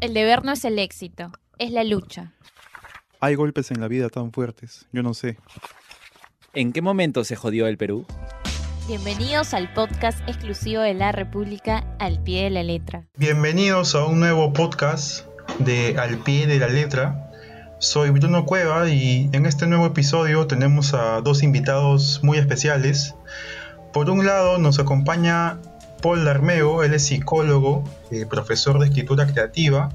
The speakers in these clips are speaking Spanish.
El deber no es el éxito, es la lucha. Hay golpes en la vida tan fuertes, yo no sé. ¿En qué momento se jodió el Perú? Bienvenidos al podcast exclusivo de la República Al Pie de la Letra. Bienvenidos a un nuevo podcast de Al Pie de la Letra. Soy Bruno Cueva y en este nuevo episodio tenemos a dos invitados muy especiales. Por un lado nos acompaña Paul Darmeo, él es psicólogo, eh, profesor de escritura creativa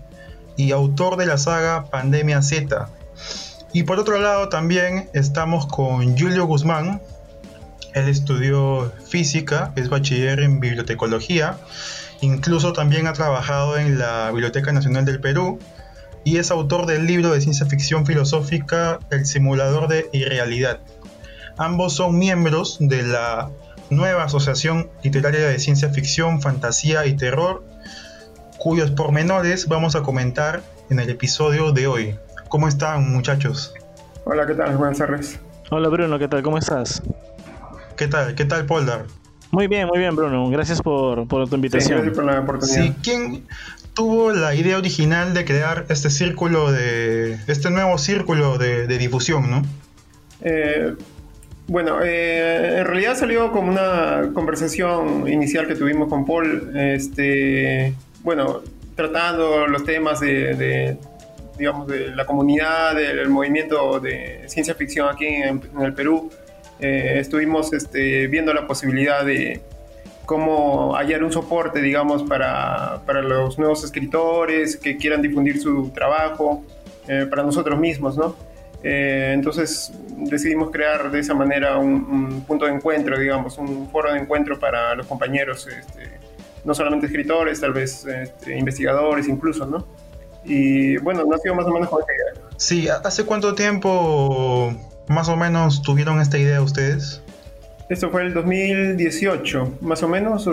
y autor de la saga Pandemia Z. Y por otro lado también estamos con Julio Guzmán, él estudió física, es bachiller en bibliotecología, incluso también ha trabajado en la Biblioteca Nacional del Perú y es autor del libro de ciencia ficción filosófica El simulador de irrealidad. Ambos son miembros de la nueva asociación literaria de ciencia ficción, fantasía y terror, cuyos pormenores vamos a comentar en el episodio de hoy. ¿Cómo están muchachos? Hola, ¿qué tal? Buenas tardes. Hola Bruno, ¿qué tal? ¿Cómo estás? ¿Qué tal? ¿Qué tal, Poldar? Muy bien, muy bien, Bruno. Gracias por, por tu invitación. Sí, por la oportunidad. Sí, ¿quién tuvo la idea original de crear este círculo de. este nuevo círculo de, de difusión, no? Eh, bueno, eh, en realidad salió como una conversación inicial que tuvimos con Paul, este, bueno, tratando los temas de, digamos, de la comunidad, del movimiento de ciencia ficción aquí en, el Perú. Eh, estuvimos este, viendo la posibilidad de cómo hallar un soporte, digamos, para, para los nuevos escritores que quieran difundir su trabajo, eh, para nosotros mismos, ¿no? Eh, entonces decidimos crear de esa manera un, punto de encuentro, digamos, un foro de encuentro para los compañeros, este, no solamente escritores, tal vez este, investigadores incluso, ¿no? Y bueno, nació más o menos con esta idea. Sí, ¿hace cuánto tiempo más o menos tuvieron esta idea ustedes? Esto fue el 2018, más o menos,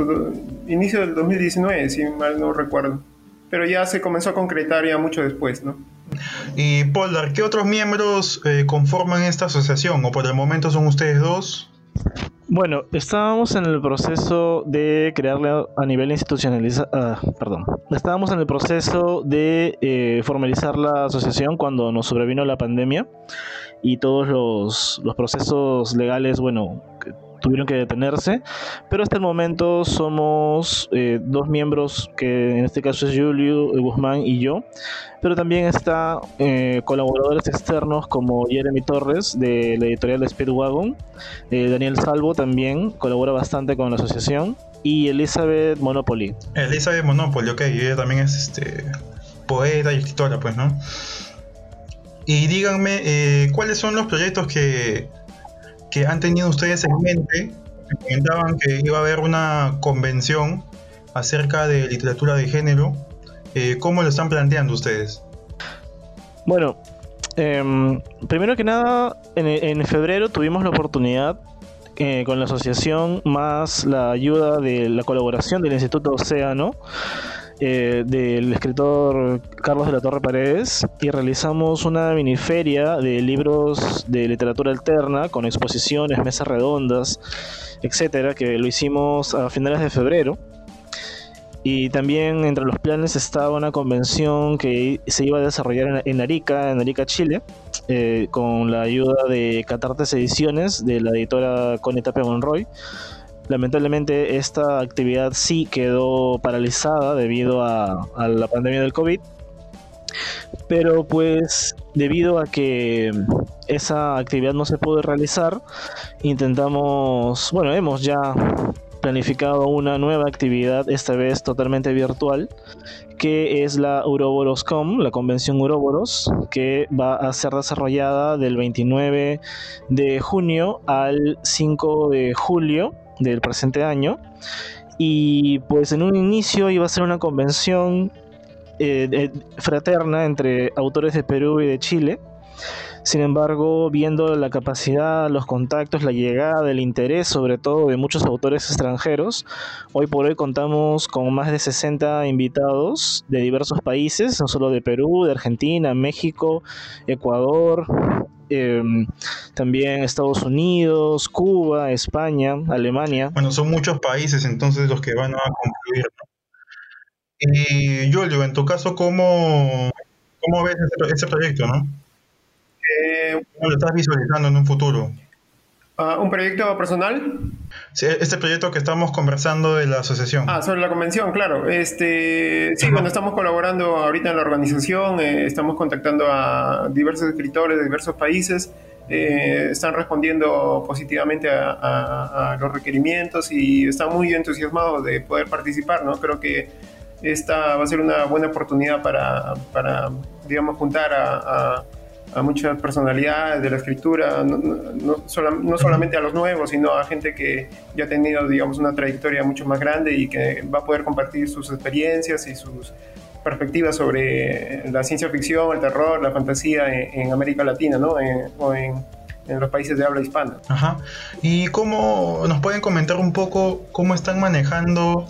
inicio del 2019, si mal no recuerdo. Pero ya se comenzó a concretar ya mucho después, ¿no? Y Poldar, ¿qué otros miembros eh, conforman esta asociación? ¿O por el momento son ustedes dos? Bueno, estábamos en el proceso de crearle a nivel institucionalizado, ah, perdón, estábamos en el proceso de eh, formalizar la asociación cuando nos sobrevino la pandemia y todos los, los procesos legales, bueno, tuvieron que detenerse, pero hasta el momento somos eh, dos miembros, que en este caso es Julio Guzmán y yo, pero también está eh, colaboradores externos como Jeremy Torres de la editorial Speedwagon, eh, Daniel Salvo también colabora bastante con la asociación y Elizabeth Monopoly. Elizabeth Monopoly, ok, ella también es este poeta y escritora, pues, ¿no? Y díganme, ¿cuáles son los proyectos que que han tenido ustedes en mente. Me comentaban que iba a haber una convención acerca de literatura de género. Eh, ¿Cómo lo están planteando ustedes? Bueno, em, primero que nada, en, febrero tuvimos la oportunidad eh, con la asociación más la ayuda de la colaboración del Instituto Océano eh, del escritor Carlos de la Torre Paredes y realizamos una miniferia de libros de literatura alterna con exposiciones, mesas redondas, etcétera, que lo hicimos a finales de febrero. Y también entre los planes estaba una convención que se iba a desarrollar en, Arica, en Arica, Chile, eh, con la ayuda de Catartes Ediciones, de la editora Connie Monroy Lamentablemente esta actividad sí quedó paralizada debido a, la pandemia del COVID. Pero pues debido a que esa actividad no se pudo realizar, intentamos, bueno, hemos ya planificado una nueva actividad, esta vez totalmente virtual, que es la Uroboros.com, la convención Uroboros, que va a ser desarrollada del 29 de junio al 5 de julio del presente año. Y pues en un inicio iba a ser una convención eh, fraterna entre autores de Perú y de Chile. Sin embargo, viendo la capacidad, los contactos, la llegada, el interés sobre todo de muchos autores extranjeros, hoy por hoy contamos con más de 60 invitados de diversos países, no solo de Perú, de Argentina, México, Ecuador, Em, también Estados Unidos, Cuba, España, Alemania. Bueno, son muchos países entonces los que van a concluir. Y Julio, en tu caso, ¿cómo, cómo ves ese, ese proyecto, no? Eh, ¿Cómo lo estás visualizando en un futuro? Ah, ¿Un proyecto personal? Sí, Este proyecto que estamos conversando de la asociación. Ah, sobre la convención, claro. Este, sí, bueno, estamos colaborando ahorita en la organización, eh, estamos contactando a diversos escritores de diversos países, eh, están respondiendo positivamente a, a- a los requerimientos y están muy entusiasmados de poder participar, ¿no? Creo que esta va a ser una buena oportunidad para, para digamos, juntar a, a- a muchas personalidades de la escritura, no, no- no sola- no solamente a los nuevos, sino a gente que ya ha tenido, digamos, una trayectoria mucho más grande y que va a poder compartir sus experiencias y sus perspectivas sobre la ciencia ficción, el terror, la fantasía en, en América Latina, ¿no? En- o en, en los países de habla hispana. Ajá. ¿Y cómo nos pueden comentar un poco cómo están manejando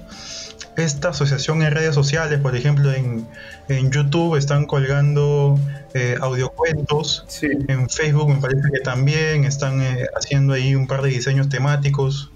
esta asociación en redes sociales? Por ejemplo, en, en YouTube están colgando eh, audiocuentos. Sí. En Facebook me parece que también están eh, haciendo ahí un par de diseños temáticos.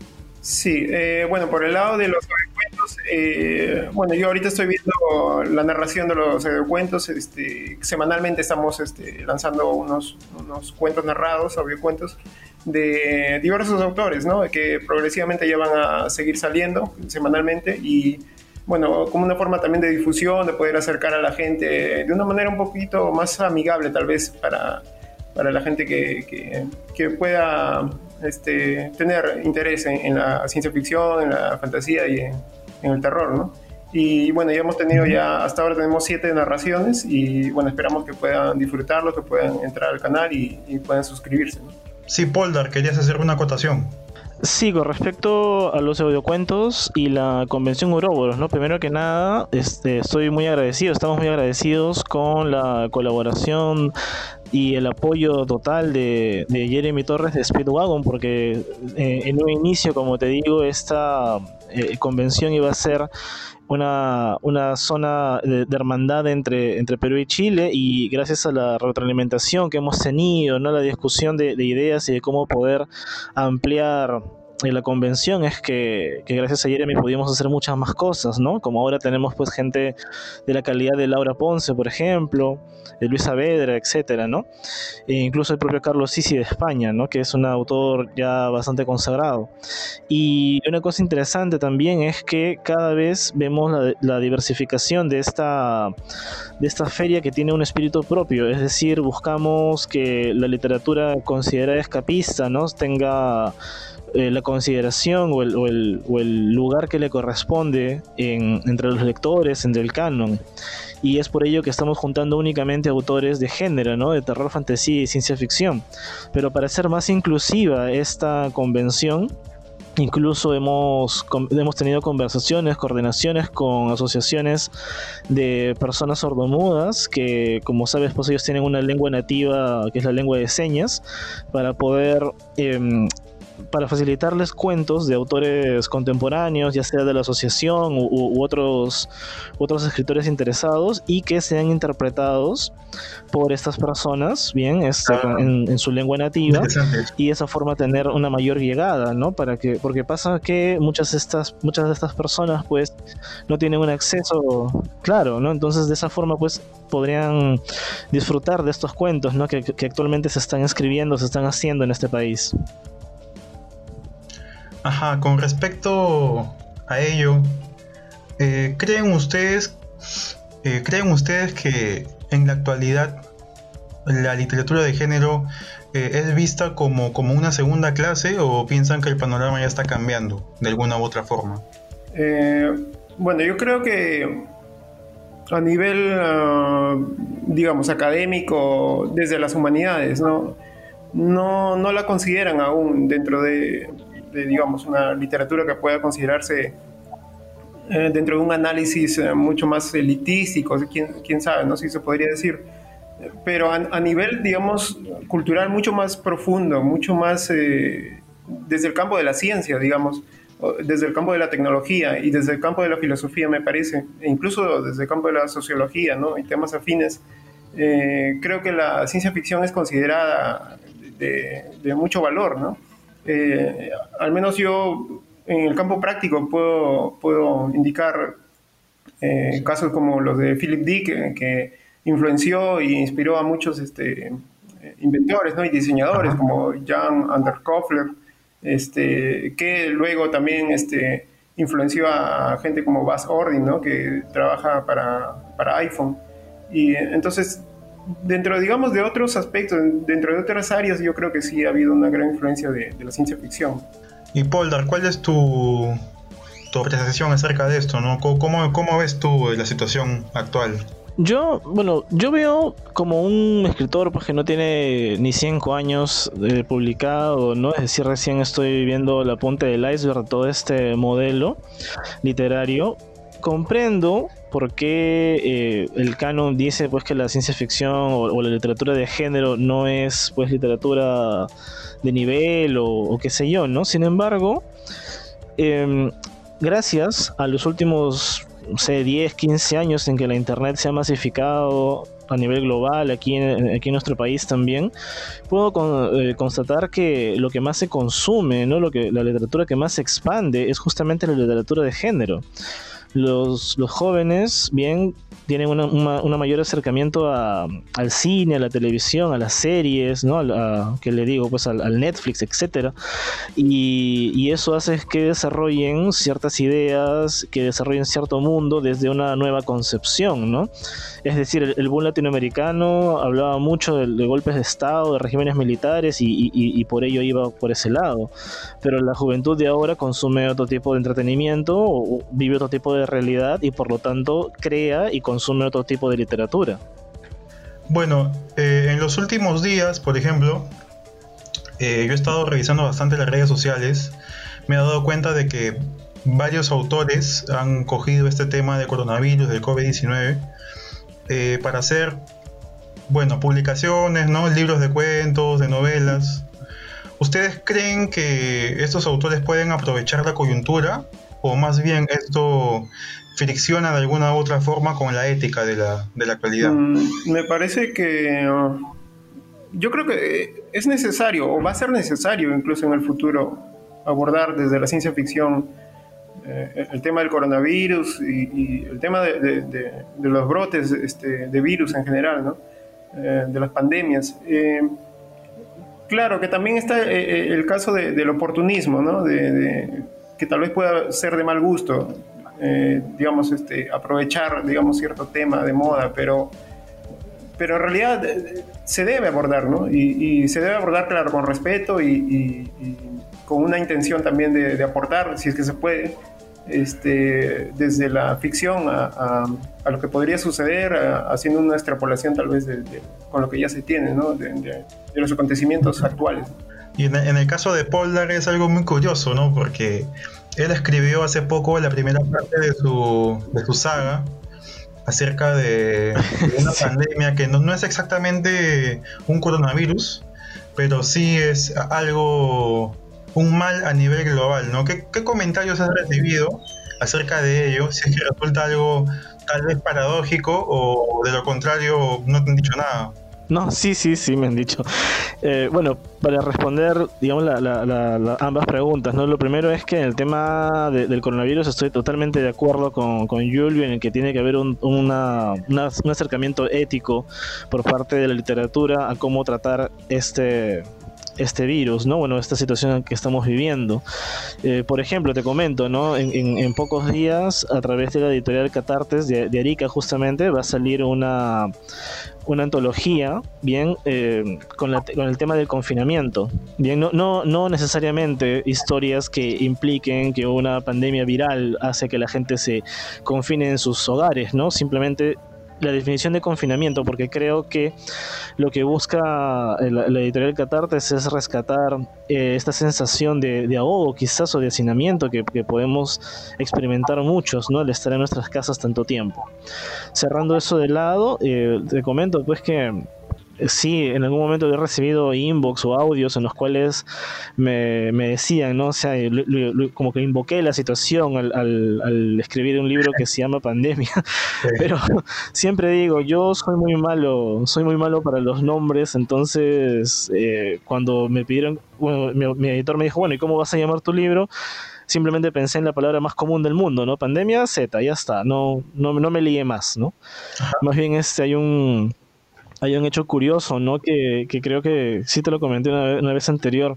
Sí, eh, bueno, por el lado de los audiocuentos, eh, bueno, yo ahorita estoy viendo la narración de los audiocuentos, este, semanalmente estamos este, lanzando unos, unos cuentos narrados, audiocuentos, de diversos autores, ¿no? Que progresivamente ya van a seguir saliendo semanalmente y, bueno, como una forma también de difusión, de poder acercar a la gente de una manera un poquito más amigable tal vez para, para la gente que, que, que pueda este, tener interés en, en, la ciencia ficción, en la fantasía y en, en, el terror, ¿no? Y bueno, ya hemos tenido ya, hasta ahora tenemos siete narraciones y bueno, esperamos que puedan disfrutarlo, que puedan entrar al canal y, y puedan suscribirse. ¿no? Sí, Poldar, querías hacer una acotación. Sí, con respecto a los audiocuentos y la convención Uroboros, ¿no? Primero que nada, este, estoy muy agradecido, estamos muy agradecidos con la colaboración y el apoyo total de, de Jeremy Torres de Speedwagon, porque eh, en un inicio, como te digo, esta eh, convención iba a ser una, una zona de, hermandad entre, entre Perú y Chile y gracias a la retroalimentación que hemos tenido, ¿no? la discusión de ideas y de cómo poder ampliar la convención es que, que, gracias a Jeremy pudimos hacer muchas más cosas, ¿no? Como ahora tenemos pues gente de la calidad de Laura Ponce, por ejemplo, de Luis Saavedra, etcétera, ¿no? E incluso el propio Carlos Sisi de España, ¿no? Que es un autor ya bastante consagrado. Y una cosa interesante también es que cada vez vemos la, la diversificación de esta, de esta feria que tiene un espíritu propio, es decir, buscamos que la literatura considerada escapista, ¿no? Tenga eh, la consideración o el, o, el, o el, lugar que le corresponde en, entre los lectores, entre el canon. Y es por ello que estamos juntando únicamente autores de género, ¿no? de terror, fantasía y ciencia ficción. Pero para ser más inclusiva esta convención, Incluso hemos, hemos tenido conversaciones, coordinaciones con asociaciones de personas sordomudas que, como sabes, pues ellos tienen una lengua nativa que es la lengua de señas para poder eh, para facilitarles cuentos de autores contemporáneos, ya sea de la asociación u, u, otros, otros escritores interesados y que sean interpretados por estas personas, bien, este, ah, en, en, su lengua nativa y de esa forma tener una mayor llegada, ¿no? Para que, porque pasa que muchas de estas, muchas de estas personas pues no tienen un acceso claro, ¿no? Entonces de esa forma pues podrían disfrutar de estos cuentos, ¿no? Que, que actualmente se están escribiendo, se están haciendo en este país. Ajá, con respecto a ello, eh, ¿creen ustedes, eh, creen ustedes que en la actualidad la literatura de género eh, es vista como, como una segunda clase o piensan que el panorama ya está cambiando de alguna u otra forma? Bueno, yo creo que a nivel, uh, digamos, académico, desde las humanidades, ¿no? No, no la consideran aún dentro de, de, digamos, una literatura que pueda considerarse eh, dentro de un análisis eh, mucho más elitístico, quién, quién sabe, ¿no? Si se podría decir. Pero a, a nivel, digamos, cultural mucho más profundo, mucho más eh, desde el campo de la ciencia, digamos, desde el campo de la tecnología y desde el campo de la filosofía, me parece, e incluso desde el campo de la sociología, ¿no? Y temas afines. eh, creo que la ciencia ficción es considerada de, de mucho valor, ¿no? Eh, al menos yo en el campo práctico puedo, puedo indicar Eh, casos como los de Philip Dick, que, influenció e inspiró a muchos este, inventores ¿no? y diseñadores como Jan Underkoffler, este, que luego también este, influenció a gente como Buzz Ordin, ¿no? que trabaja para, para iPhone. Y entonces, dentro, digamos, de otros aspectos, dentro de otras áreas, yo creo que sí ha habido una gran influencia de, la ciencia ficción. Y Poldar, ¿cuál es tu, tu apreciación acerca de esto? ¿no? ¿Cómo, ¿Cómo ves tú la situación actual? Yo, bueno, yo veo como un escritor pues, que no tiene ni 5 años de publicado, ¿no? Es decir, recién estoy viendo la punta del iceberg todo este modelo literario. Comprendo por qué eh, el canon dice pues que la ciencia ficción o, la literatura de género no es pues literatura de nivel o, qué sé yo, ¿no? Sin embargo, em, gracias a los últimos no sé, 10, 15 años en que la Internet se ha masificado a nivel global, aquí en, aquí en nuestro país también, puedo eh, constatar que lo que más se consume, ¿no? lo que, la literatura que más se expande es justamente la literatura de género. Los, los jóvenes, bien, tienen un mayor acercamiento al cine, a la televisión, a las series, ¿no? A, que le digo, pues al, Netflix, etcétera. Y, y, eso hace que desarrollen ciertas ideas, que desarrollen cierto mundo desde una nueva concepción, ¿no? Es decir, el, boom latinoamericano hablaba mucho de, golpes de Estado, de regímenes militares y, por ello iba por ese lado. Pero la juventud de ahora consume otro tipo de entretenimiento, o vive otro tipo de realidad y por lo tanto crea y consume otro tipo de literatura. Bueno, eh, en los últimos días, por ejemplo, eh, yo he estado revisando bastante las redes sociales. Me he dado cuenta de que varios autores han cogido este tema de coronavirus, del COVID-19, eh, para hacer, bueno, publicaciones, ¿no? Libros de cuentos, de novelas. ¿Ustedes creen que estos autores pueden aprovechar la coyuntura? ¿O más bien esto fricciona de alguna u otra forma con la ética de la, de la actualidad? Mm, me parece que... Uh, yo creo que es necesario, o va a ser necesario incluso en el futuro, abordar desde la ciencia ficción eh, el tema del coronavirus y, el tema de, los brotes este, de virus en general, ¿no? Eh, de las pandemias. Eh, claro que también está el caso del oportunismo, ¿no? que tal vez pueda ser de mal gusto, digamos, este, aprovechar, digamos, cierto tema de moda, pero, pero en realidad se debe abordar, ¿no? Y, se debe abordar, claro, con respeto y, con una intención también de, aportar, si es que se puede, este, desde la ficción a, lo que podría suceder, haciendo una extrapolación tal vez de, con lo que ya se tiene, ¿no? de, los acontecimientos actuales. Y en, el caso de Poldar es algo muy curioso, ¿no? Porque él escribió hace poco la primera parte de su, de su saga acerca de, una pandemia que no, no, es exactamente un coronavirus, pero sí es algo un mal a nivel global, ¿no? ¿Qué, comentarios has recibido acerca de ello? Si es que resulta algo tal vez paradójico o de lo contrario no te han dicho nada. No, sí, sí, sí, me han dicho. Eh, bueno, para responder, digamos, ambas preguntas, ¿no? Lo primero es que en el tema del coronavirus estoy totalmente de acuerdo con, con Julio en el que tiene que haber un, un acercamiento ético por parte de la literatura a cómo tratar este, este virus, ¿no? Bueno, esta situación que estamos viviendo. Eh, por ejemplo, te comento, ¿no? En, pocos días, a través de la editorial Catartes de, Arica, justamente, va a salir una, una antología, bien, eh, con, con, el tema del confinamiento. Bien, no, no, no necesariamente historias que impliquen que una pandemia viral hace que la gente se confine en sus hogares, ¿no? Simplemente la definición de confinamiento, porque creo que lo que busca la, editorial Catartes es rescatar eh, esta sensación de, de, ahogo, quizás, o de hacinamiento que, podemos experimentar muchos, ¿no? Al estar en nuestras casas tanto tiempo. Cerrando eso de lado, eh, te comento pues que sí, en algún momento he recibido inbox o audios en los cuales me, decían, ¿no? O sea, como que invoqué la situación al, escribir un libro que se llama Pandemia. Pero siempre digo, yo soy muy malo, soy muy malo para los nombres, entonces eh, cuando me pidieron, bueno, mi, editor me dijo, bueno, ¿y cómo vas a llamar tu libro? simplemente pensé en la palabra más común del mundo, ¿no? Pandemia Z, ya está, no, no, no me lié más, ¿no? Más bien este, hay un, hay un hecho curioso, ¿no? Que, que creo que sí te lo comenté una vez, una vez anterior.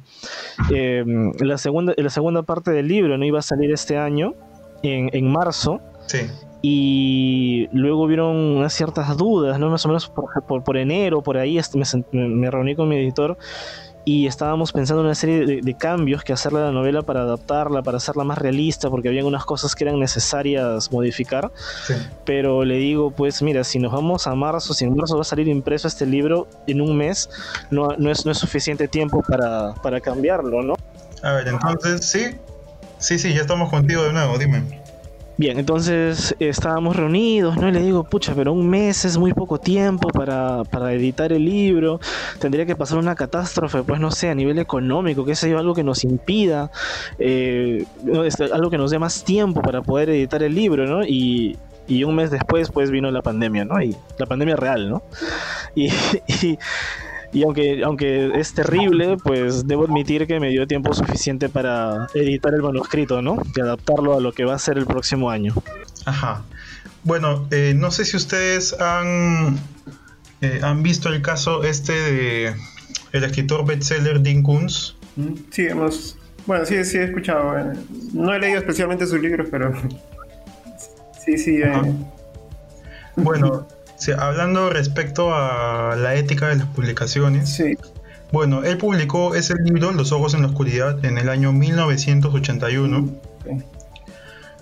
Eh, la, segunda, la segunda parte del libro no iba a salir este año, en, en marzo. Sí. Y luego hubieron unas ciertas dudas, ¿no? Más o menos por, por, por enero, por ahí, me, me, reuní con mi editor y estábamos pensando en una serie de, de, cambios que hacerle a la novela para adaptarla, para hacerla más realista, porque había unas cosas que eran necesarias modificar. Sí. Pero le digo, pues mira, si nos vamos a marzo, si en marzo va a salir impreso este libro en un mes, no, no, es, no es suficiente tiempo para, para cambiarlo, ¿no? A ver, entonces sí, sí, sí, ya estamos contigo de nuevo, dime. Bien, entonces estábamos reunidos, ¿no? Y le digo, pucha, pero un mes es muy poco tiempo para, para, editar el libro. Tendría que pasar una catástrofe, pues no sé, a nivel económico, que sea algo que nos impida, eh, algo que nos dé más tiempo para poder editar el libro, ¿no? Y, y un mes después, pues vino la pandemia, ¿no? Y la pandemia real, ¿no? Y, y, y aunque, aunque es terrible, pues debo admitir que me dio tiempo suficiente para editar el manuscrito, ¿no? Y adaptarlo a lo que va a ser el próximo año. Ajá. Bueno, eh, no sé si ustedes han, eh, han visto el caso este de el escritor bestseller Dean Koontz. Sí, hemos... Bueno, sí, sí he escuchado. Eh, no he leído especialmente sus libros, pero... Sí, sí. Eh... Bueno, Sí, hablando respecto a la ética de las publicaciones. Sí. Bueno, él publicó ese libro, Los Ojos en la Oscuridad, en el año 1981. Okay.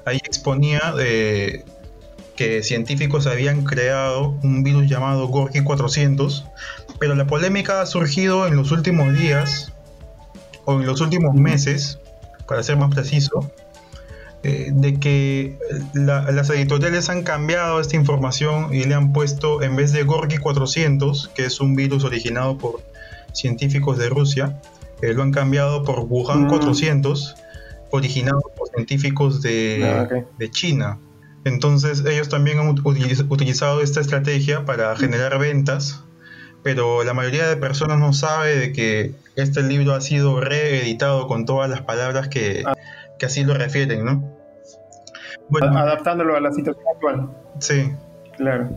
Ahí exponía eh, que científicos habían creado un virus llamado Gorky 400, pero la polémica ha surgido en los últimos días, o en los últimos meses, para ser más preciso, eh, de que la, las editoriales han cambiado esta información y le han puesto, en vez de Gorky 400, que es un virus originado por científicos de Rusia, eh, lo han cambiado por Wuhan mm. 400, originado por científicos de, ah, okay. de China. Entonces ellos también han utilizado esta estrategia para generar ventas, pero la mayoría de personas no sabe de que este libro ha sido reeditado con todas las palabras que, ah. que así lo refieren, ¿no? Bueno, adaptándolo a la situación actual. Sí. Claro.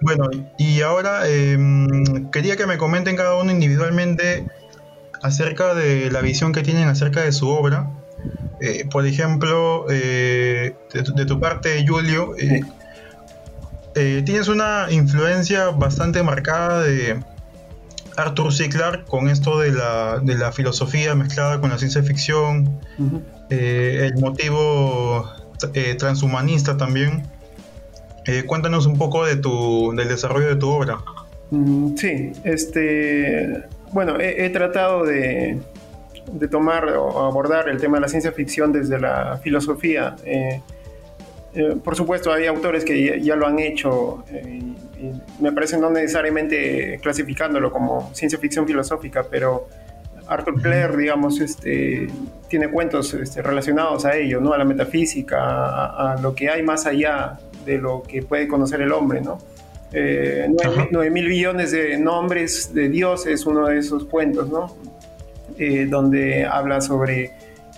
Bueno, y ahora eh, quería que me comenten cada uno individualmente acerca de la visión que tienen acerca de su obra. Eh, por ejemplo, eh, de, tu, de, tu, parte, Julio, eh, tienes una influencia bastante marcada de Arthur C. Clarke con esto de la, de la filosofía mezclada con la ciencia ficción, uh -huh. el motivo eh, transhumanista también. Eh, cuéntanos un poco de tu, del desarrollo de tu obra. Mm, sí, este, bueno, he, tratado de, de, tomar o abordar el tema de la ciencia ficción desde la filosofía. Eh, por supuesto, hay autores que ya, lo han hecho y me parece no necesariamente clasificándolo como ciencia ficción filosófica, pero Arthur Clare, digamos, este, tiene cuentos este, relacionados a ello, ¿no? A la metafísica, a, a, lo que hay más allá de lo que puede conocer el hombre, ¿no? Eh, 9 mil billones de nombres de Dios es uno de esos cuentos, ¿no? Eh, donde habla sobre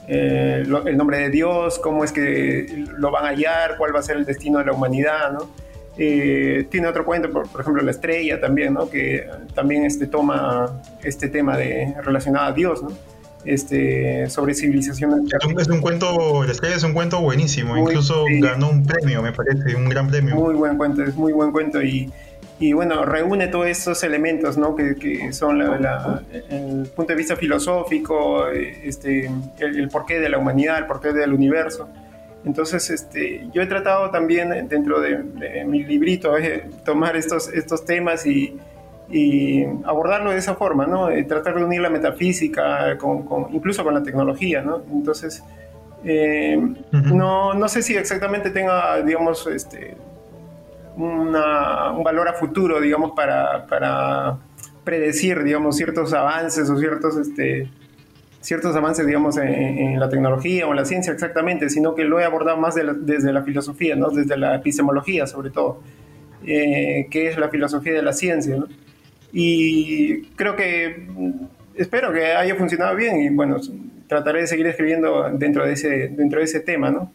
eh, lo, el nombre de Dios, cómo es que lo van a hallar, cuál va a ser el destino de la humanidad, ¿no? Eh, tiene otro cuento, por, por, ejemplo, La Estrella también, ¿no? que también este, toma este tema de, relacionado a Dios, ¿no? este, sobre civilización. Es un, es un cuento, La Estrella es un cuento buenísimo, muy, incluso sí. ganó un premio, me parece, un gran premio. Muy buen cuento, es muy buen cuento y, y bueno, reúne todos estos elementos ¿no? que, que son la, la, el punto de vista filosófico, este, el, el porqué de la humanidad, el porqué del universo. Entonces, este, yo he tratado también dentro de, de mi librito eh, tomar estos, estos temas y, y, abordarlo de esa forma, ¿no? Eh, tratar de unir la metafísica con, con, incluso con la tecnología, ¿no? Entonces, eh, uh -huh. no, no, sé si exactamente tenga, digamos, este, una, un valor a futuro, digamos, para, para predecir, digamos, ciertos avances o ciertos... Este, ciertos avances, digamos, en, la tecnología o en la ciencia exactamente, sino que lo he abordado más desde la filosofía, ¿no? desde la epistemología sobre todo, eh, que es la filosofía de la ciencia. Y creo que espero que haya funcionado bien y bueno, trataré de seguir escribiendo dentro de ese, dentro de ese tema, ¿no?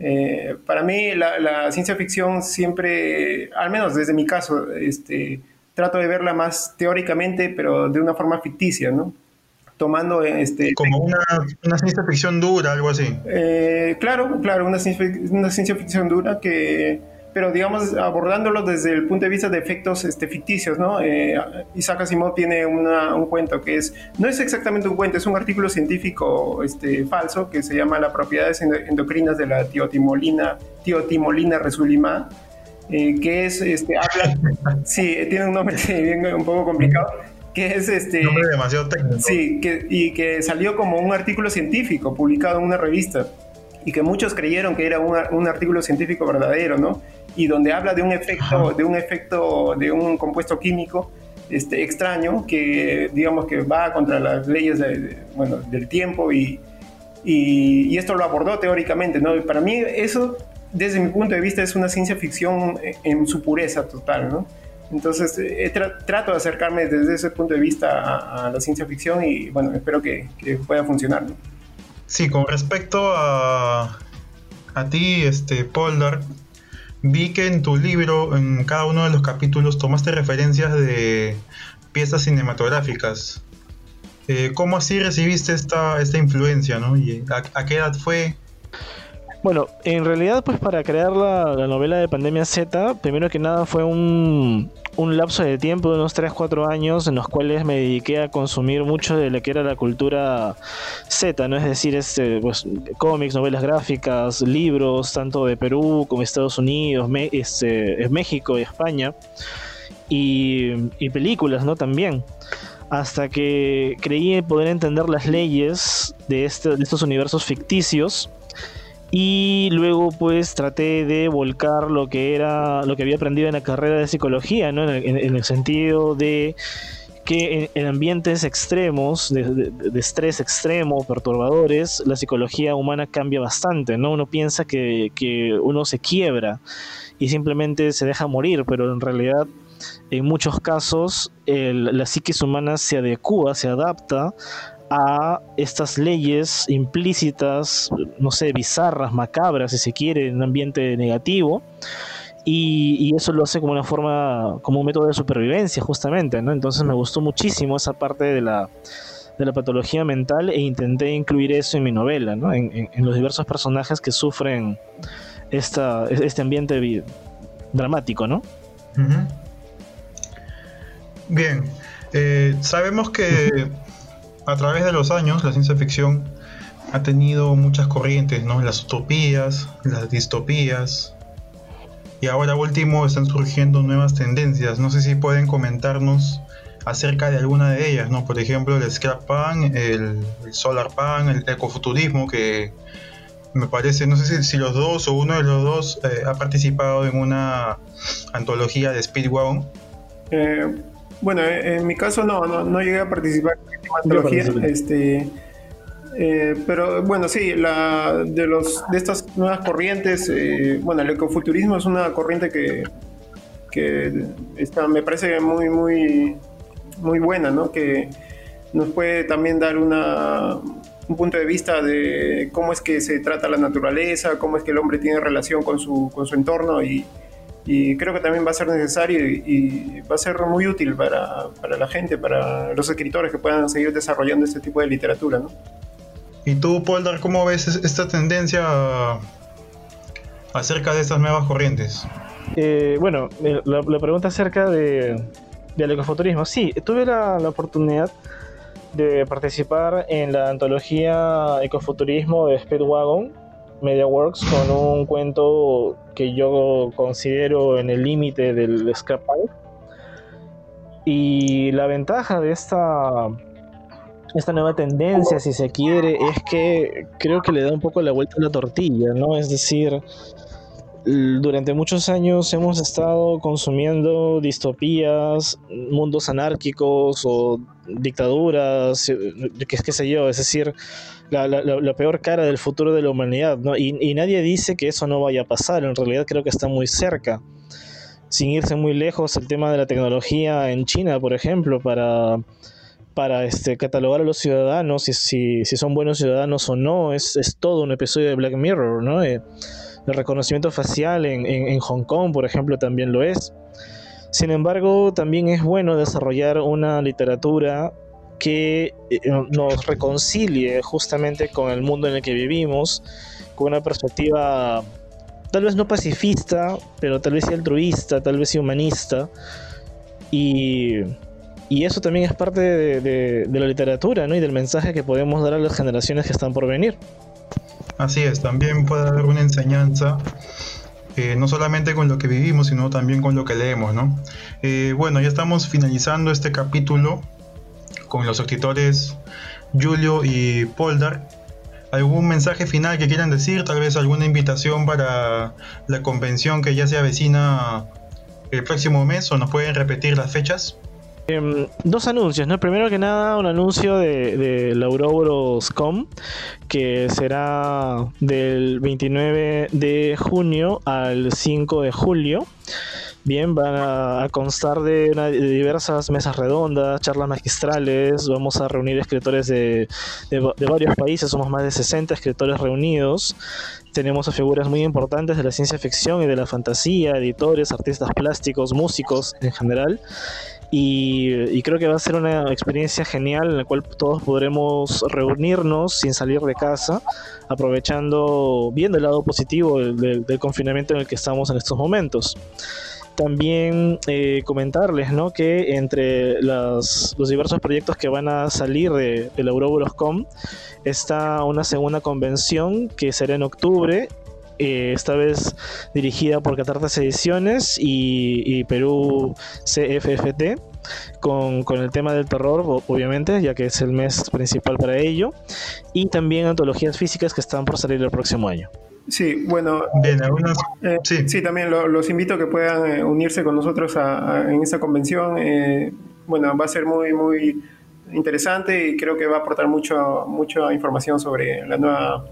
Eh, para mí la, la, ciencia ficción siempre, al menos desde mi caso, este, trato de verla más teóricamente, pero de una forma ficticia, ¿no? Tomando este... Como una, una ciencia ficción dura, algo así. Eh, claro, claro, una ciencia, una ciencia ficción dura que pero digamos abordándolo desde el punto de vista de efectos este, ficticios, ¿no? Eh, Isaac Asimov tiene una, un cuento que es, no es exactamente un cuento, es un artículo científico este, falso que se llama Las propiedades endocrinas de la tiotimolina, tiotimolina resulima, eh, que es, este, habla, sí, tiene un nombre bien, un poco complicado, que es este... Nombre demasiado técnico. Sí, que, y que salió como un artículo científico publicado en una revista y que muchos creyeron que era un, un artículo científico verdadero, ¿no? y donde habla de un efecto, de un efecto, de un compuesto químico este, extraño que, digamos, que va contra las leyes bueno, del tiempo y, y, esto lo abordó teóricamente, ¿no? Para mí eso, desde mi punto de vista, es una ciencia ficción en su pureza total, ¿no? Entonces, eh, trato de acercarme desde ese punto de vista a, la ciencia ficción y, bueno, espero que, pueda funcionar, ¿no? Sí, con respecto a, a ti, este, Paul Dark, Vi que en tu libro, en cada uno de los capítulos, tomaste referencias de piezas cinematográficas. Eh, ¿Cómo así recibiste esta, esta influencia? ¿no? ¿Y a, qué edad fue? Bueno, en realidad, pues para crear la, la novela de Pandemia Z, primero que nada fue un, un lapso de tiempo de unos 3-4 años en los cuales me dediqué a consumir mucho de lo que era la cultura Z, ¿no? Es decir, este, pues, cómics, novelas gráficas, libros, tanto de Perú como Estados Unidos, este, México y España, y, y películas, ¿no? También hasta que creí poder entender las leyes de, este, de estos universos ficticios y luego pues traté de volcar lo que era lo que había aprendido en la carrera de psicología ¿no? en, el, sentido de que en, ambientes extremos de, estrés extremo perturbadores la psicología humana cambia bastante no uno piensa que, que uno se quiebra y simplemente se deja morir pero en realidad en muchos casos el, la psiquis humana se adecua, se adapta a estas leyes implícitas, no sé, bizarras, macabras, si se quiere, en un ambiente negativo. Y, eso lo hace como una forma, como un método de supervivencia, justamente, ¿no? Entonces me gustó muchísimo esa parte de la, de la patología mental e intenté incluir eso en mi novela, ¿no? En, los diversos personajes que sufren esta, este ambiente dramático, ¿no? Bien, eh, sabemos que a través de los años la ciencia ficción ha tenido muchas corrientes, ¿no? Las utopías, las distopías. Y ahora último están surgiendo nuevas tendencias. No sé si pueden comentarnos acerca de alguna de ellas, ¿no? Por ejemplo, el scrap punk, el, solar punk, el ecofuturismo, que me parece, no sé si, los dos o uno de los dos eh, ha participado en una antología de Speedwagon. Eh, bueno, en mi caso no, no, llegué a participar en antología, este, eh, pero bueno, sí, la, de, los, de estas nuevas corrientes, eh, bueno, el ecofuturismo es una corriente que, que está, me parece muy, muy, muy buena, ¿no? Que nos puede también dar una, un punto de vista de cómo es que se trata la naturaleza, cómo es que el hombre tiene relación con su, con su entorno y y creo que también va a ser necesario y, va a ser muy útil para, para, la gente, para los escritores que puedan seguir desarrollando este tipo de literatura. ¿no? ¿Y tú, Poldar, cómo ves esta tendencia acerca de estas nuevas corrientes? Eh, bueno, eh, la, pregunta acerca de, del ecofuturismo. Sí, tuve la, la oportunidad de participar en la antología Ecofuturismo de Speedwagon MediaWorks con un cuento que yo considero en el límite del scrap Y la ventaja de esta, esta nueva tendencia, si se quiere, es que creo que le da un poco la vuelta a la tortilla, ¿no? Es decir, durante muchos años hemos estado consumiendo distopías, mundos anárquicos o dictaduras, eh, qué, qué sé yo, es decir, la, peor cara del futuro de la humanidad, ¿no? Y, nadie dice que eso no vaya a pasar, en realidad creo que está muy cerca. Sin irse muy lejos, el tema de la tecnología en China, por ejemplo, para, este, catalogar a los ciudadanos, si, si, son buenos ciudadanos o no, es, es, todo un episodio de Black Mirror, ¿no? Eh, el reconocimiento facial en, Hong Kong, por ejemplo, también lo es. Sin embargo, también es bueno desarrollar una literatura que eh, nos reconcilie justamente con el mundo en el que vivimos, con una perspectiva tal vez no pacifista, pero tal vez altruista, tal vez humanista. Y, eso también es parte de, de, de, la literatura ¿no? y del mensaje que podemos dar a las generaciones que están por venir. Así es, también puede haber una enseñanza eh, no solamente con lo que vivimos, sino también con lo que leemos, ¿no? Eh, bueno, ya estamos finalizando este capítulo con los escritores Julio y Poldar. ¿Algún mensaje final que quieran decir? Tal vez alguna invitación para la convención que ya se avecina el próximo mes o nos pueden repetir las fechas. Eh, dos anuncios, ¿no? Primero que nada, un anuncio de, de la Ouroboros.com que será del 29 de junio al 5 de julio. Bien, van a, constar de, una, diversas mesas redondas, charlas magistrales, vamos a reunir escritores de, de, de, varios países, somos más de 60 escritores reunidos, tenemos a figuras muy importantes de la ciencia ficción y de la fantasía, editores, artistas plásticos, músicos en general, y, creo que va a ser una experiencia genial en la cual todos podremos reunirnos sin salir de casa, aprovechando, viendo el lado positivo del, confinamiento en el que estamos en estos momentos también eh, comentarles ¿no? que entre los diversos proyectos que van a salir de, de la Euroboroscom está una segunda convención que será en octubre eh, esta vez dirigida por Catartas Ediciones y, y Perú CFFT, con, con, el tema del terror, obviamente, ya que es el mes principal para ello, y también antologías físicas que están por salir el próximo año. Sí, bueno, Bien, algunas, eh, sí. sí. también lo, los invito a que puedan eh, unirse con nosotros a, a, en esta convención. Eh, bueno, va a ser muy, muy interesante y creo que va a aportar mucho, mucha información sobre la nueva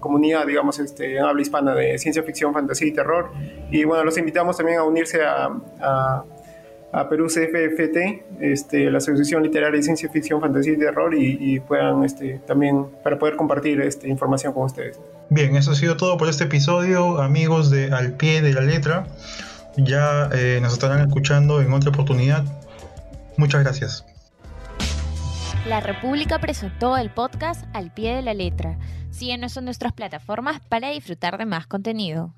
comunidad, digamos, este, en habla hispana de ciencia ficción, fantasía y terror. Y bueno, los invitamos también a unirse a, a, a Perú CFFT, este, la Asociación Literaria de Ciencia Ficción, Fantasía y Terror, y, y puedan este, también, para poder compartir este, información con ustedes. Bien, eso ha sido todo por este episodio, amigos de Al Pie de la Letra. Ya eh, nos estarán escuchando en otra oportunidad. Muchas gracias. La República presentó el podcast Al Pie de la Letra. Síguenos en nuestras plataformas para disfrutar de más contenido.